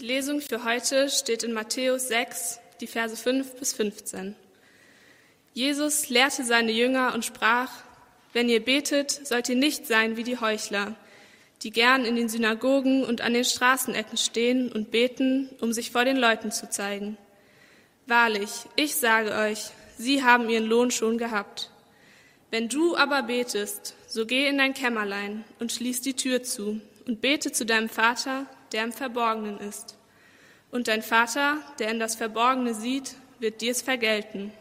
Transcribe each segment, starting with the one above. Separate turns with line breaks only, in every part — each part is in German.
Die Lesung für heute steht in Matthäus 6, die Verse 5 bis 15. Jesus lehrte seine Jünger und sprach, wenn ihr betet, sollt ihr nicht sein wie die Heuchler, die gern in den Synagogen und an den Straßenecken stehen und beten, um sich vor den Leuten zu zeigen. Wahrlich, ich sage euch, sie haben ihren Lohn schon gehabt. Wenn du aber betest, so geh in dein Kämmerlein und schließ die Tür zu und bete zu deinem Vater, der im Verborgenen ist. Und dein Vater, der in das Verborgene sieht, wird dir es vergelten.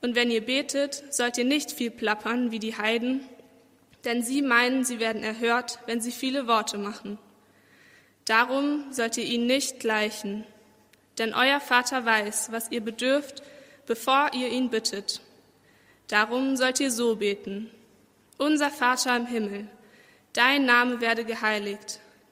Und wenn ihr betet, sollt ihr nicht viel plappern wie die Heiden, denn sie meinen, sie werden erhört, wenn sie viele Worte machen. Darum sollt ihr ihnen nicht gleichen, denn euer Vater weiß, was ihr bedürft, bevor ihr ihn bittet. Darum sollt ihr so beten. Unser Vater im Himmel, dein Name werde geheiligt,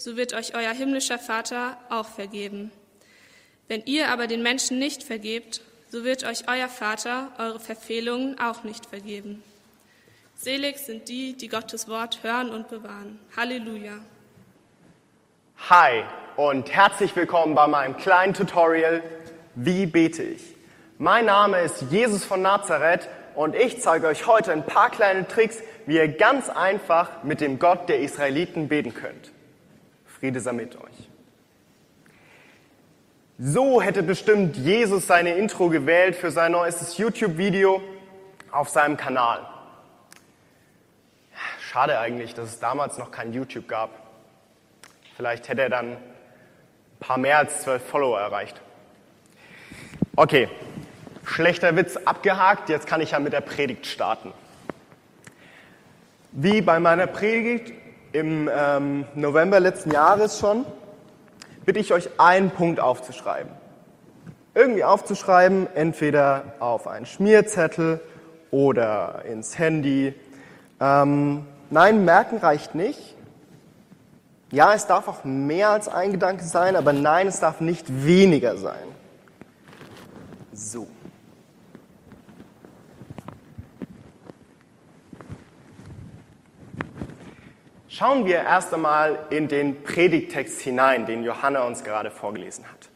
so wird euch euer himmlischer Vater auch vergeben. Wenn ihr aber den Menschen nicht vergebt, so wird euch euer Vater eure Verfehlungen auch nicht vergeben. Selig sind die, die Gottes Wort hören und bewahren. Halleluja.
Hi und herzlich willkommen bei meinem kleinen Tutorial Wie bete ich? Mein Name ist Jesus von Nazareth und ich zeige euch heute ein paar kleine Tricks, wie ihr ganz einfach mit dem Gott der Israeliten beten könnt. Friede sei mit euch. So hätte bestimmt Jesus seine Intro gewählt für sein neuestes YouTube-Video auf seinem Kanal. Schade eigentlich, dass es damals noch kein YouTube gab. Vielleicht hätte er dann ein paar mehr als zwölf Follower erreicht. Okay, schlechter Witz abgehakt, jetzt kann ich ja mit der Predigt starten. Wie bei meiner Predigt im ähm, November letzten Jahres schon, bitte ich euch, einen Punkt aufzuschreiben. Irgendwie aufzuschreiben, entweder auf einen Schmierzettel oder ins Handy. Ähm, nein, merken reicht nicht. Ja, es darf auch mehr als ein Gedanke sein, aber nein, es darf nicht weniger sein. So. Schauen wir erst einmal in den Predigtext hinein, den Johanna uns gerade vorgelesen hat.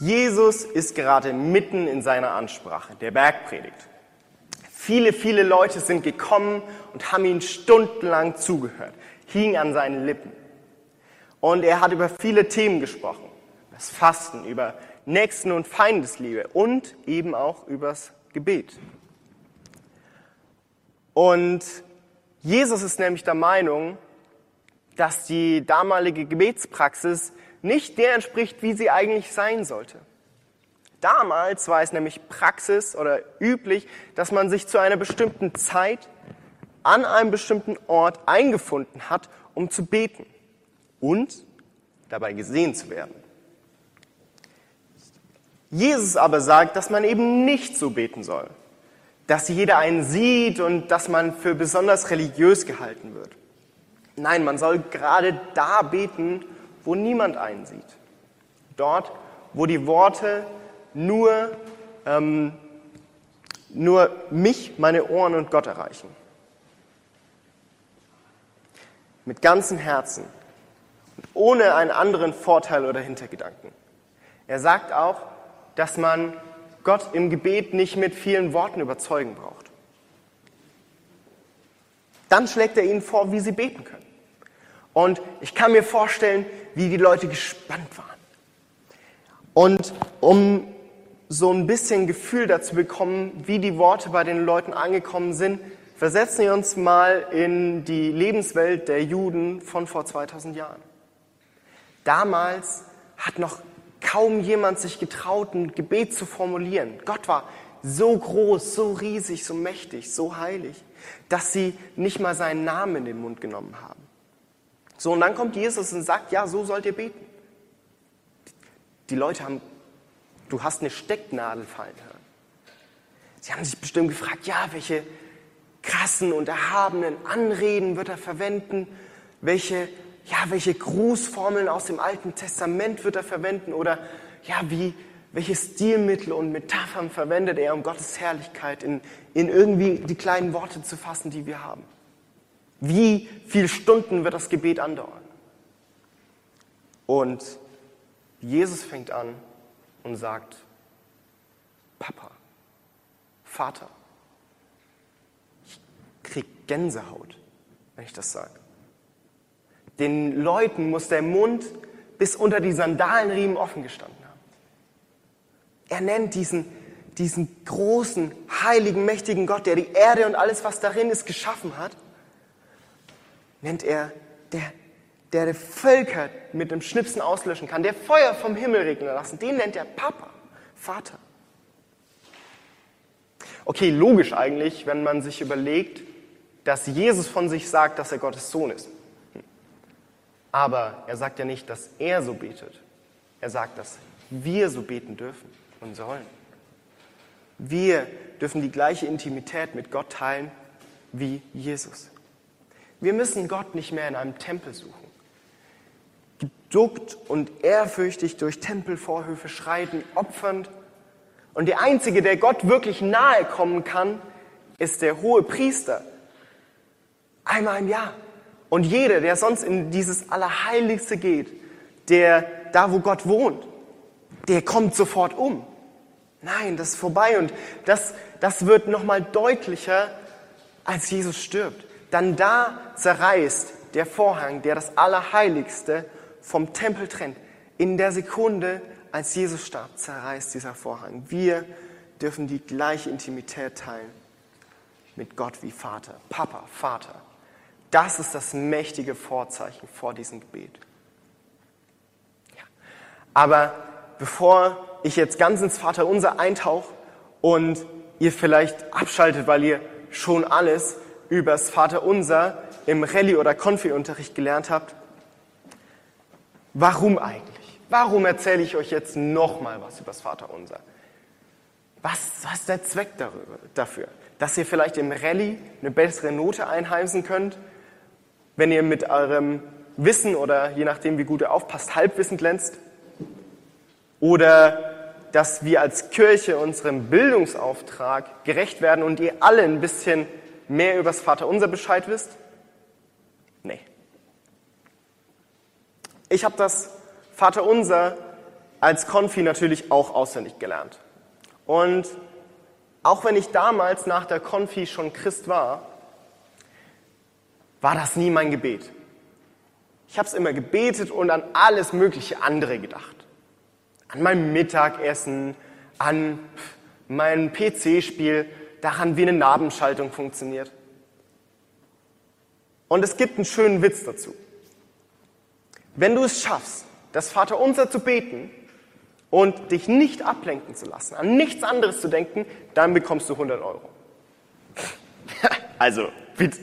Jesus ist gerade mitten in seiner Ansprache, der Bergpredigt. Viele, viele Leute sind gekommen und haben ihm stundenlang zugehört, hingen an seinen Lippen. Und er hat über viele Themen gesprochen. Über das Fasten, über Nächsten- und Feindesliebe und eben auch übers Gebet. Und Jesus ist nämlich der Meinung, dass die damalige Gebetspraxis nicht der entspricht, wie sie eigentlich sein sollte. Damals war es nämlich Praxis oder üblich, dass man sich zu einer bestimmten Zeit an einem bestimmten Ort eingefunden hat, um zu beten und dabei gesehen zu werden. Jesus aber sagt, dass man eben nicht so beten soll, dass jeder einen sieht und dass man für besonders religiös gehalten wird. Nein, man soll gerade da beten, wo niemand einen sieht. Dort, wo die Worte nur, ähm, nur mich, meine Ohren und Gott erreichen. Mit ganzem Herzen und ohne einen anderen Vorteil oder Hintergedanken. Er sagt auch, dass man Gott im Gebet nicht mit vielen Worten überzeugen braucht. Dann schlägt er ihnen vor, wie sie beten können. Und ich kann mir vorstellen, wie die Leute gespannt waren. Und um so ein bisschen Gefühl dazu bekommen, wie die Worte bei den Leuten angekommen sind, versetzen wir uns mal in die Lebenswelt der Juden von vor 2000 Jahren. Damals hat noch kaum jemand sich getraut, ein Gebet zu formulieren. Gott war so groß, so riesig, so mächtig, so heilig, dass sie nicht mal seinen Namen in den Mund genommen haben. So, und dann kommt Jesus und sagt, ja, so sollt ihr beten. Die Leute haben, du hast eine Stecknadel fallen hören. Sie haben sich bestimmt gefragt, ja, welche krassen und erhabenen Anreden wird er verwenden? Welche, ja, welche Grußformeln aus dem Alten Testament wird er verwenden? Oder, ja, wie, welche Stilmittel und Metaphern verwendet er, um Gottes Herrlichkeit in, in irgendwie die kleinen Worte zu fassen, die wir haben? Wie viele Stunden wird das Gebet andauern? Und Jesus fängt an und sagt, Papa, Vater, ich krieg Gänsehaut, wenn ich das sage. Den Leuten muss der Mund bis unter die Sandalenriemen offen gestanden haben. Er nennt diesen, diesen großen, heiligen, mächtigen Gott, der die Erde und alles, was darin ist, geschaffen hat, nennt er der, der die Völker mit dem Schnipsen auslöschen kann, der Feuer vom Himmel regnen lassen, den nennt er Papa, Vater. Okay, logisch eigentlich, wenn man sich überlegt, dass Jesus von sich sagt, dass er Gottes Sohn ist. Aber er sagt ja nicht, dass er so betet. Er sagt, dass wir so beten dürfen und sollen. Wir dürfen die gleiche Intimität mit Gott teilen wie Jesus. Wir müssen Gott nicht mehr in einem Tempel suchen. Geduckt und ehrfürchtig durch Tempelvorhöfe schreiten, opfernd. Und der Einzige, der Gott wirklich nahe kommen kann, ist der hohe Priester. Einmal im Jahr. Und jeder, der sonst in dieses Allerheiligste geht, der da, wo Gott wohnt, der kommt sofort um. Nein, das ist vorbei. Und das, das wird nochmal deutlicher, als Jesus stirbt. Dann da zerreißt der Vorhang, der das Allerheiligste vom Tempel trennt. In der Sekunde, als Jesus starb, zerreißt dieser Vorhang. Wir dürfen die gleiche Intimität teilen mit Gott wie Vater. Papa, Vater. Das ist das mächtige Vorzeichen vor diesem Gebet. Ja. Aber bevor ich jetzt ganz ins Vaterunser eintauche und ihr vielleicht abschaltet, weil ihr schon alles übers Vaterunser im Rallye- oder Konfi-Unterricht gelernt habt, warum eigentlich? Warum erzähle ich euch jetzt nochmal was übers Vaterunser? Was, was ist der Zweck darüber, dafür? Dass ihr vielleicht im Rallye eine bessere Note einheimsen könnt, wenn ihr mit eurem Wissen oder je nachdem, wie gut ihr aufpasst, Halbwissen glänzt? Oder dass wir als Kirche unserem Bildungsauftrag gerecht werden und ihr alle ein bisschen mehr über das Vaterunser Bescheid wisst? Nee. Ich habe das Vaterunser als Konfi natürlich auch auswendig gelernt. Und auch wenn ich damals nach der Konfi schon Christ war, war das nie mein Gebet. Ich habe es immer gebetet und an alles mögliche andere gedacht. An mein Mittagessen, an mein PC-Spiel, daran, wie eine Nabenschaltung funktioniert. Und es gibt einen schönen Witz dazu. Wenn du es schaffst, das Vaterunser zu beten und dich nicht ablenken zu lassen, an nichts anderes zu denken, dann bekommst du 100 Euro. also,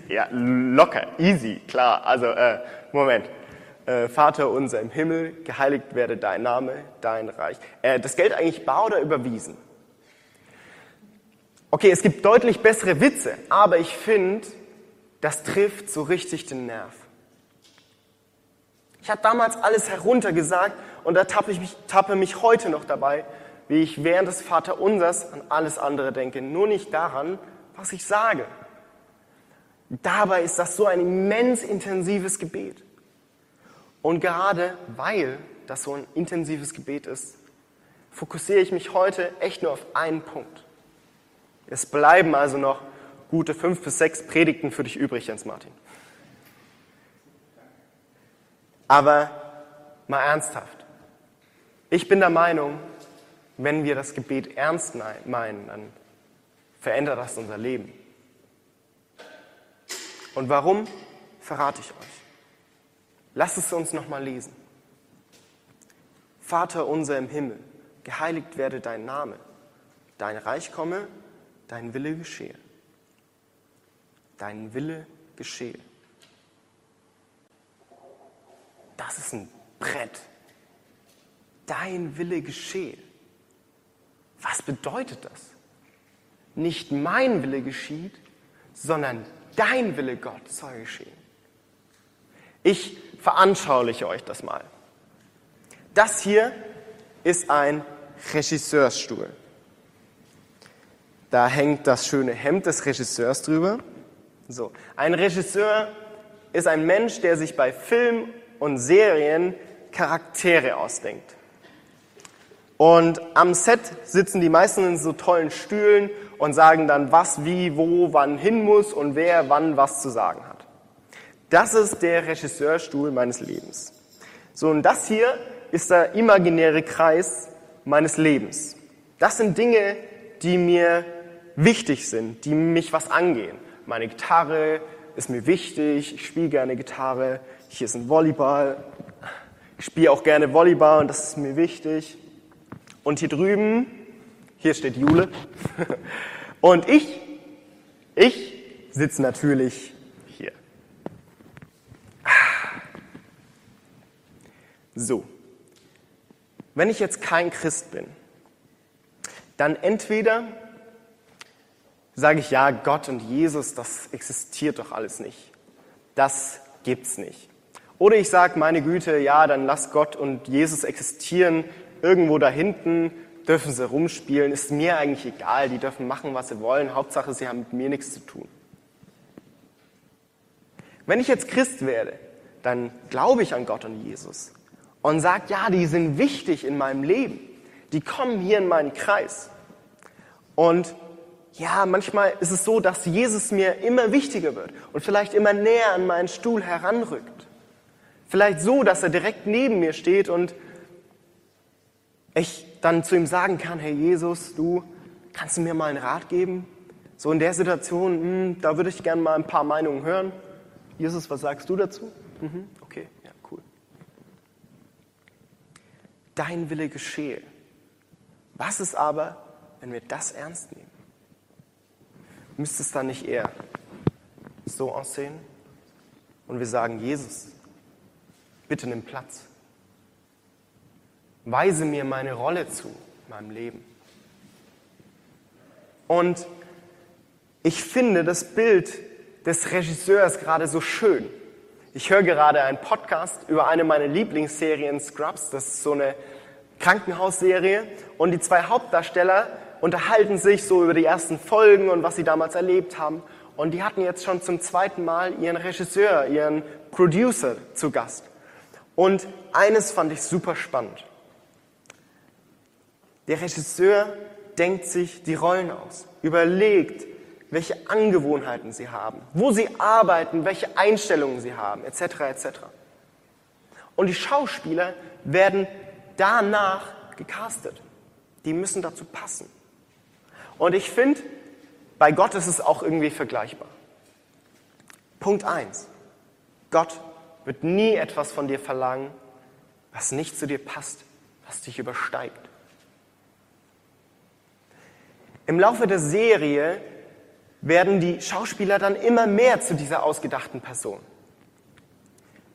ja, locker, easy, klar. Also, äh, Moment. Äh, Vater unser im Himmel, geheiligt werde dein Name, dein Reich. Äh, das Geld eigentlich bar oder überwiesen? Okay, es gibt deutlich bessere Witze, aber ich finde, das trifft so richtig den Nerv. Ich habe damals alles heruntergesagt und da tappe ich mich, tappe mich heute noch dabei, wie ich während des Vaterunsers an alles andere denke, nur nicht daran, was ich sage. Dabei ist das so ein immens intensives Gebet. Und gerade weil das so ein intensives Gebet ist, fokussiere ich mich heute echt nur auf einen Punkt. Es bleiben also noch gute fünf bis sechs Predigten für dich übrig, Jens Martin. Aber mal ernsthaft. Ich bin der Meinung, wenn wir das Gebet ernst meinen, dann verändert das unser Leben. Und warum, verrate ich euch. Lasst es uns nochmal lesen. Vater unser im Himmel, geheiligt werde dein Name, dein Reich komme, dein Wille geschehe. Dein Wille geschehe. das ist ein Brett. Dein Wille geschehe. Was bedeutet das? Nicht mein Wille geschieht, sondern dein Wille, Gott, soll geschehen. Ich veranschauliche euch das mal. Das hier ist ein Regisseursstuhl. Da hängt das schöne Hemd des Regisseurs drüber. So. Ein Regisseur ist ein Mensch, der sich bei Film und Serien Charaktere ausdenkt. Und am Set sitzen die meisten in so tollen Stühlen und sagen dann, was, wie, wo, wann hin muss und wer wann was zu sagen hat. Das ist der Regisseurstuhl meines Lebens. So, und das hier ist der imaginäre Kreis meines Lebens. Das sind Dinge, die mir wichtig sind, die mich was angehen. Meine Gitarre ist mir wichtig, ich spiele gerne Gitarre, hier ist ein Volleyball, ich spiele auch gerne Volleyball und das ist mir wichtig. Und hier drüben, hier steht Jule. Und ich, ich sitze natürlich hier. So, wenn ich jetzt kein Christ bin, dann entweder sage ich, ja, Gott und Jesus, das existiert doch alles nicht. Das gibt's nicht. Oder ich sage, meine Güte, ja, dann lass Gott und Jesus existieren. Irgendwo da hinten dürfen sie rumspielen. Ist mir eigentlich egal. Die dürfen machen, was sie wollen. Hauptsache, sie haben mit mir nichts zu tun. Wenn ich jetzt Christ werde, dann glaube ich an Gott und Jesus und sage, ja, die sind wichtig in meinem Leben. Die kommen hier in meinen Kreis. Und ja, manchmal ist es so, dass Jesus mir immer wichtiger wird und vielleicht immer näher an meinen Stuhl heranrückt. Vielleicht so, dass er direkt neben mir steht und ich dann zu ihm sagen kann, hey Jesus, du kannst du mir mal einen Rat geben? So in der Situation, mh, hm, da würde ich gerne mal ein paar Meinungen hören. Jesus, was sagst du dazu? Mhm, okay, ja, cool. Dein Wille geschehe. Was ist aber, wenn wir das ernst nehmen? Müsste es dann nicht eher so aussehen? Und wir sagen, Jesus, bitte nimm Platz. Weise mir meine Rolle zu in meinem Leben. Und ich finde das Bild des Regisseurs gerade so schön. Ich höre gerade einen Podcast über eine meiner Lieblingsserien Scrubs. Das ist so eine Krankenhausserie. Und die zwei Hauptdarsteller unterhalten sich so über die ersten Folgen und was sie damals erlebt haben. Und die hatten jetzt schon zum zweiten Mal ihren Regisseur, ihren Producer zu Gast. Und eines fand ich super spannend. Der Regisseur denkt sich die Rollen aus, überlegt, welche Angewohnheiten sie haben, wo sie arbeiten, welche Einstellungen sie haben, etc. etc. Und die Schauspieler werden danach gecastet. Die müssen dazu passen. Und ich finde, bei Gott ist es auch irgendwie vergleichbar. Punkt eins: Gott wird nie etwas von dir verlangen, was nicht zu dir passt, was dich übersteigt. Im Laufe der Serie werden die Schauspieler dann immer mehr zu dieser ausgedachten Person.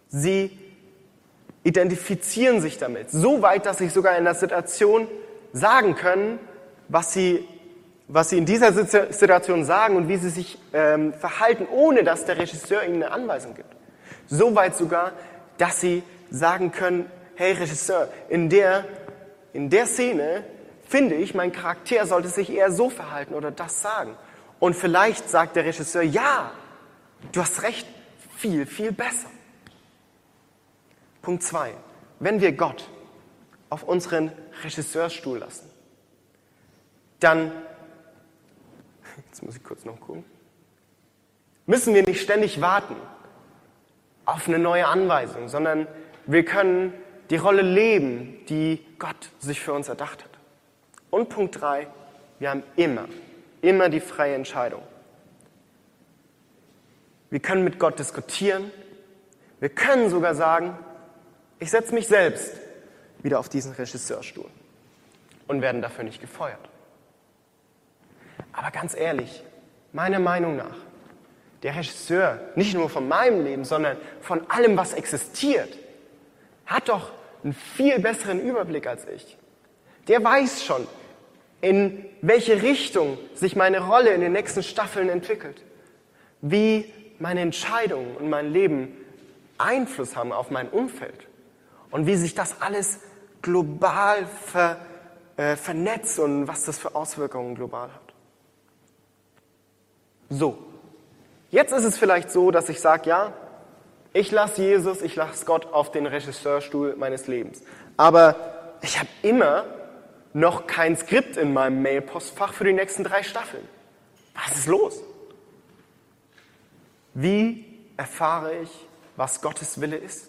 Sie identifizieren sich damit, so weit, dass sie sogar in der Situation sagen können, was sie was sie in dieser Situation sagen und wie sie sich ähm, verhalten, ohne dass der Regisseur ihnen eine Anweisung gibt. So weit sogar, dass sie sagen können, hey Regisseur, in der, in der Szene finde ich, mein Charakter sollte sich eher so verhalten oder das sagen. Und vielleicht sagt der Regisseur, ja, du hast recht, viel, viel besser. Punkt zwei: Wenn wir Gott auf unseren Regisseursstuhl lassen, dann Jetzt muss ich kurz noch gucken. Müssen wir nicht ständig warten auf eine neue Anweisung, sondern wir können die Rolle leben, die Gott sich für uns erdacht hat. Und Punkt drei, wir haben immer, immer die freie Entscheidung. Wir können mit Gott diskutieren. Wir können sogar sagen, ich setze mich selbst wieder auf diesen Regisseurstuhl und werden dafür nicht gefeuert. Aber ganz ehrlich, meiner Meinung nach, der Regisseur, nicht nur von meinem Leben, sondern von allem, was existiert, hat doch einen viel besseren Überblick als ich. Der weiß schon, in welche Richtung sich meine Rolle in den nächsten Staffeln entwickelt, wie meine Entscheidungen und mein Leben Einfluss haben auf mein Umfeld und wie sich das alles global ver, äh, vernetzt und was das für Auswirkungen global hat. So, jetzt ist es vielleicht so, dass ich sage, ja, ich lasse Jesus, ich lasse Gott auf den Regisseurstuhl meines Lebens. Aber ich habe immer noch kein Skript in meinem Mailpostfach für die nächsten drei Staffeln. Was ist los? Wie erfahre ich, was Gottes Wille ist?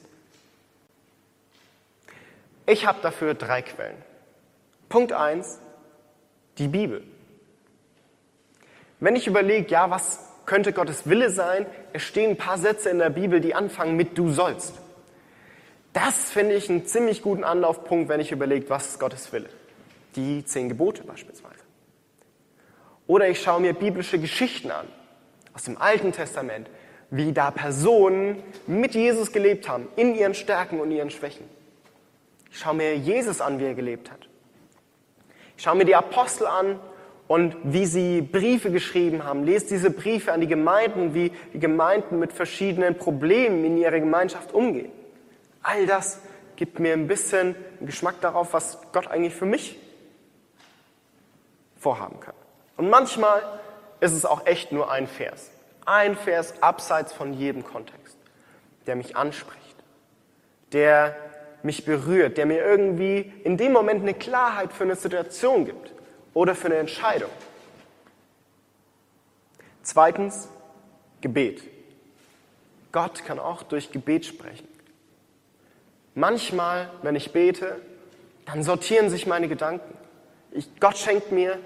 Ich habe dafür drei Quellen. Punkt eins: die Bibel. Wenn ich überlege, ja, was könnte Gottes Wille sein, es stehen ein paar Sätze in der Bibel, die anfangen mit du sollst. Das finde ich einen ziemlich guten Anlaufpunkt, wenn ich überlege, was ist Gottes Wille. Die zehn Gebote beispielsweise. Oder ich schaue mir biblische Geschichten an, aus dem Alten Testament, wie da Personen mit Jesus gelebt haben, in ihren Stärken und ihren Schwächen. Ich schaue mir Jesus an, wie er gelebt hat. Ich schaue mir die Apostel an und wie sie Briefe geschrieben haben. Lese diese Briefe an die Gemeinden, wie die Gemeinden mit verschiedenen Problemen in ihrer Gemeinschaft umgehen. All das gibt mir ein bisschen Geschmack darauf, was Gott eigentlich für mich vorhaben kann. Und manchmal ist es auch echt nur ein Vers. Ein Vers abseits von jedem Kontext, der mich anspricht, der mich berührt, der mir irgendwie in dem Moment eine Klarheit für eine Situation gibt oder für eine Entscheidung. Zweitens, Gebet. Gott kann auch durch Gebet sprechen. Manchmal, wenn ich bete, dann sortieren sich meine Gedanken. Ich, Gott schenkt mir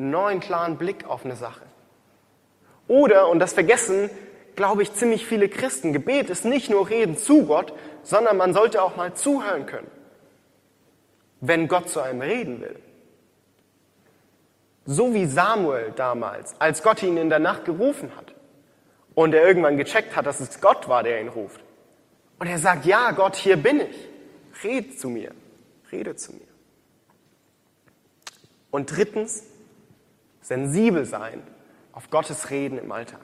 neuen, klaren Blick auf eine Sache. Oder, und das vergessen, glaube ich, ziemlich viele Christen, Gebet ist nicht nur Reden zu Gott, sondern man sollte auch mal zuhören können, wenn Gott zu einem reden will. So wie Samuel damals, als Gott ihn in der Nacht gerufen hat und er irgendwann gecheckt hat, dass es Gott war, der ihn ruft. Und er sagt, ja, Gott, hier bin ich. Red zu mir. Rede zu mir. Und drittens, sensibel sein auf Gottes Reden im Alltag.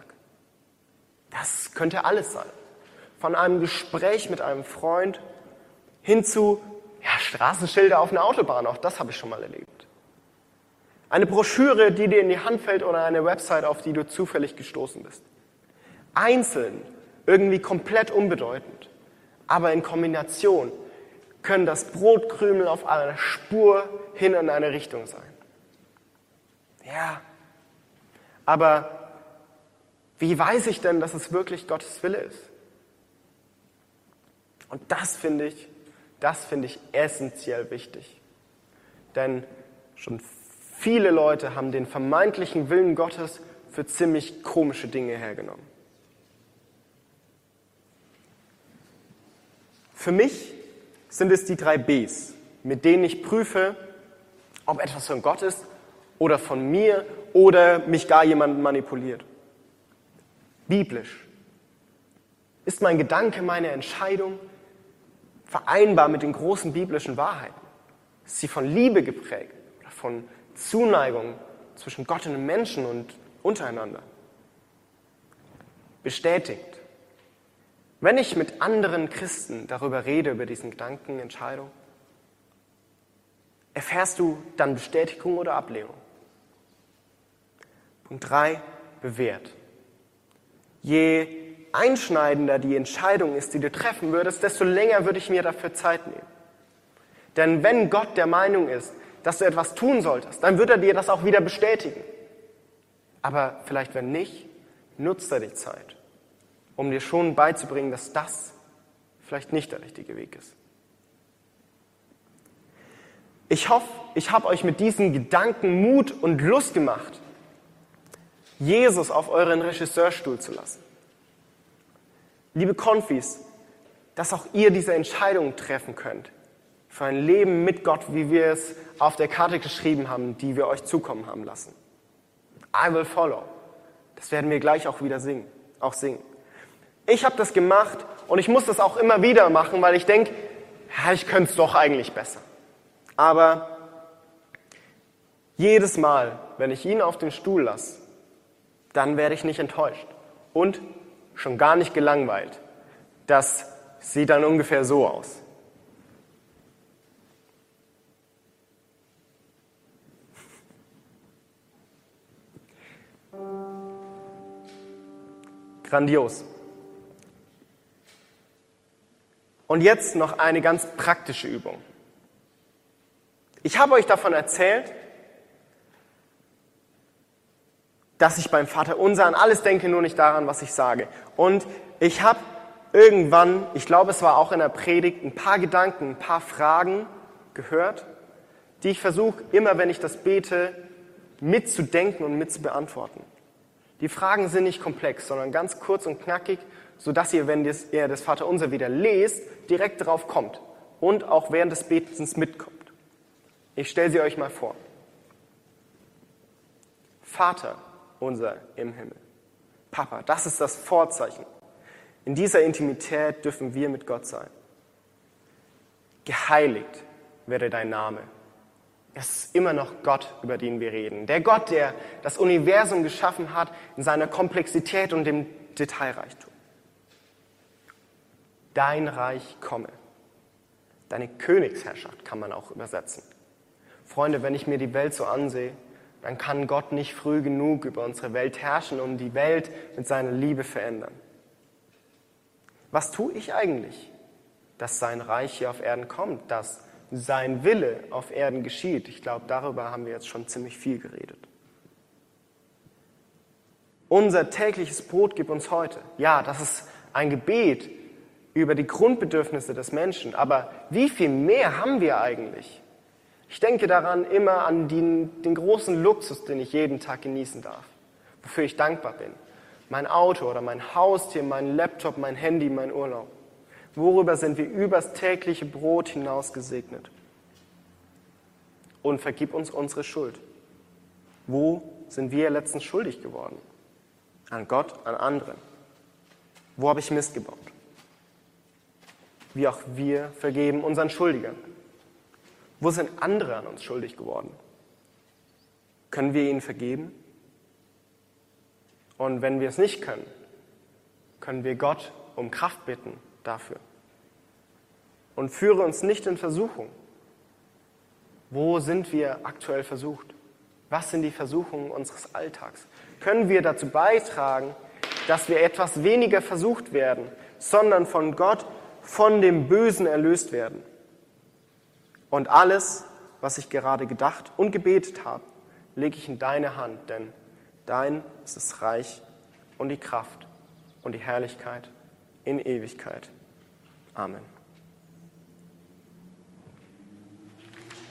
Das könnte alles sein. Von einem Gespräch mit einem Freund hin zu ja, Straßenschilder auf einer Autobahn. Auch das habe ich schon mal erlebt. Eine Broschüre, die dir in die Hand fällt oder eine Website, auf die du zufällig gestoßen bist. Einzeln, irgendwie komplett unbedeutend, aber in Kombination können das Brotkrümel auf einer Spur hin in eine Richtung sein. Ja, aber wie weiß ich denn, dass es wirklich Gottes Wille ist? Und das finde ich, das finde ich essentiell wichtig. Denn schon viele Leute haben den vermeintlichen Willen Gottes für ziemlich komische Dinge hergenommen. Für mich sind es die drei Bs, mit denen ich prüfe, ob etwas von Gott ist oder von mir oder mich gar jemand manipuliert. Biblisch. Ist mein Gedanke, meine Entscheidung vereinbar mit den großen biblischen Wahrheiten? Ist sie von Liebe geprägt oder von Zuneigung zwischen Gott und den Menschen und untereinander? Bestätigt. Wenn ich mit anderen Christen darüber rede, über diesen Gedanken, Entscheidung, erfährst du dann Bestätigung oder Ablehnung? Punkt drei, bewährt. Je einschneidender die Entscheidung ist, die du treffen würdest, desto länger würde ich mir dafür Zeit nehmen. Denn wenn Gott der Meinung ist, dass du etwas tun solltest, dann wird er dir das auch wieder bestätigen. Aber vielleicht wenn nicht, nutzt er die Zeit, um dir schon beizubringen, dass das vielleicht nicht der richtige Weg ist. Ich hoffe, ich habe euch mit diesen Gedanken Mut und Lust gemacht, Jesus auf euren Regisseurstuhl zu lassen. Liebe Konfis, dass auch ihr diese Entscheidung treffen könnt für ein Leben mit Gott, wie wir es auf der Karte geschrieben haben, die wir euch zukommen haben lassen. I will follow. Das werden wir gleich auch wieder singen, auch singen. Ich habe das gemacht und ich muss das auch immer wieder machen, weil ich denke, ja, ich könnte es doch eigentlich besser. Aber jedes Mal, wenn ich ihn auf den Stuhl lasse, dann werde ich nicht enttäuscht und schon gar nicht gelangweilt. Das sieht dann ungefähr so aus. Grandios. Und jetzt noch eine ganz praktische Übung. Ich habe euch davon erzählt, dass ich beim Vater unser an alles denke, nur nicht daran, was ich sage. Und ich habe irgendwann, ich glaube, es war auch in der Predigt, ein paar Gedanken, ein paar Fragen gehört, die ich versuche, immer wenn ich das bete, mitzudenken und mitzubeantworten. Die Fragen sind nicht komplex, sondern ganz kurz und knackig, sodass ihr, wenn ihr das Vaterunser wieder lest, direkt darauf kommt und auch während des Betens mitkommt. Ich stelle sie euch mal vor. Vater unser im Himmel. Papa, das ist das Vorzeichen. In dieser Intimität dürfen wir mit Gott sein. Geheiligt werde dein Name. Es ist immer noch Gott, über den wir reden. Der Gott, der das Universum geschaffen hat in seiner Komplexität und dem Detailreichtum. Dein Reich komme. Deine Königsherrschaft kann man auch übersetzen. Freunde, wenn ich mir die Welt so ansehe, dann kann Gott nicht früh genug über unsere Welt herrschen und die Welt mit seiner Liebe verändern. Was tue ich eigentlich, dass sein Reich hier auf Erden kommt, dass sein Wille auf Erden geschieht. Ich glaube, darüber haben wir jetzt schon ziemlich viel geredet. Unser tägliches Brot gib uns heute. Ja, das ist ein Gebet über die Grundbedürfnisse des Menschen. Aber wie viel mehr haben wir eigentlich? Ich denke daran immer an den, den großen Luxus, den ich jeden Tag genießen darf, wofür ich dankbar bin. Mein Auto oder mein Haustier, mein Laptop, mein Handy, mein Urlaub. Worüber sind wir übers tägliche Brot hinaus gesegnet? Und vergib uns unsere Schuld. Wo sind wir letztens schuldig geworden? An Gott, an anderen. Wo habe ich Mist gebaut? Wie auch wir vergeben unseren Schuldigern. Wo sind andere an uns schuldig geworden? Können wir ihnen vergeben? Und wenn wir es nicht können, können wir Gott um Kraft bitten dafür. Und führe uns nicht in Versuchung. Wo sind wir aktuell versucht? Was sind die Versuchungen unseres Alltags? Können wir dazu beitragen, dass wir etwas weniger versucht werden, sondern von Gott, von dem Bösen erlöst werden? Und alles, was ich gerade gedacht und gebetet habe, lege ich in deine Hand, denn dein ist das Reich und die Kraft und die Herrlichkeit in Ewigkeit. Amen.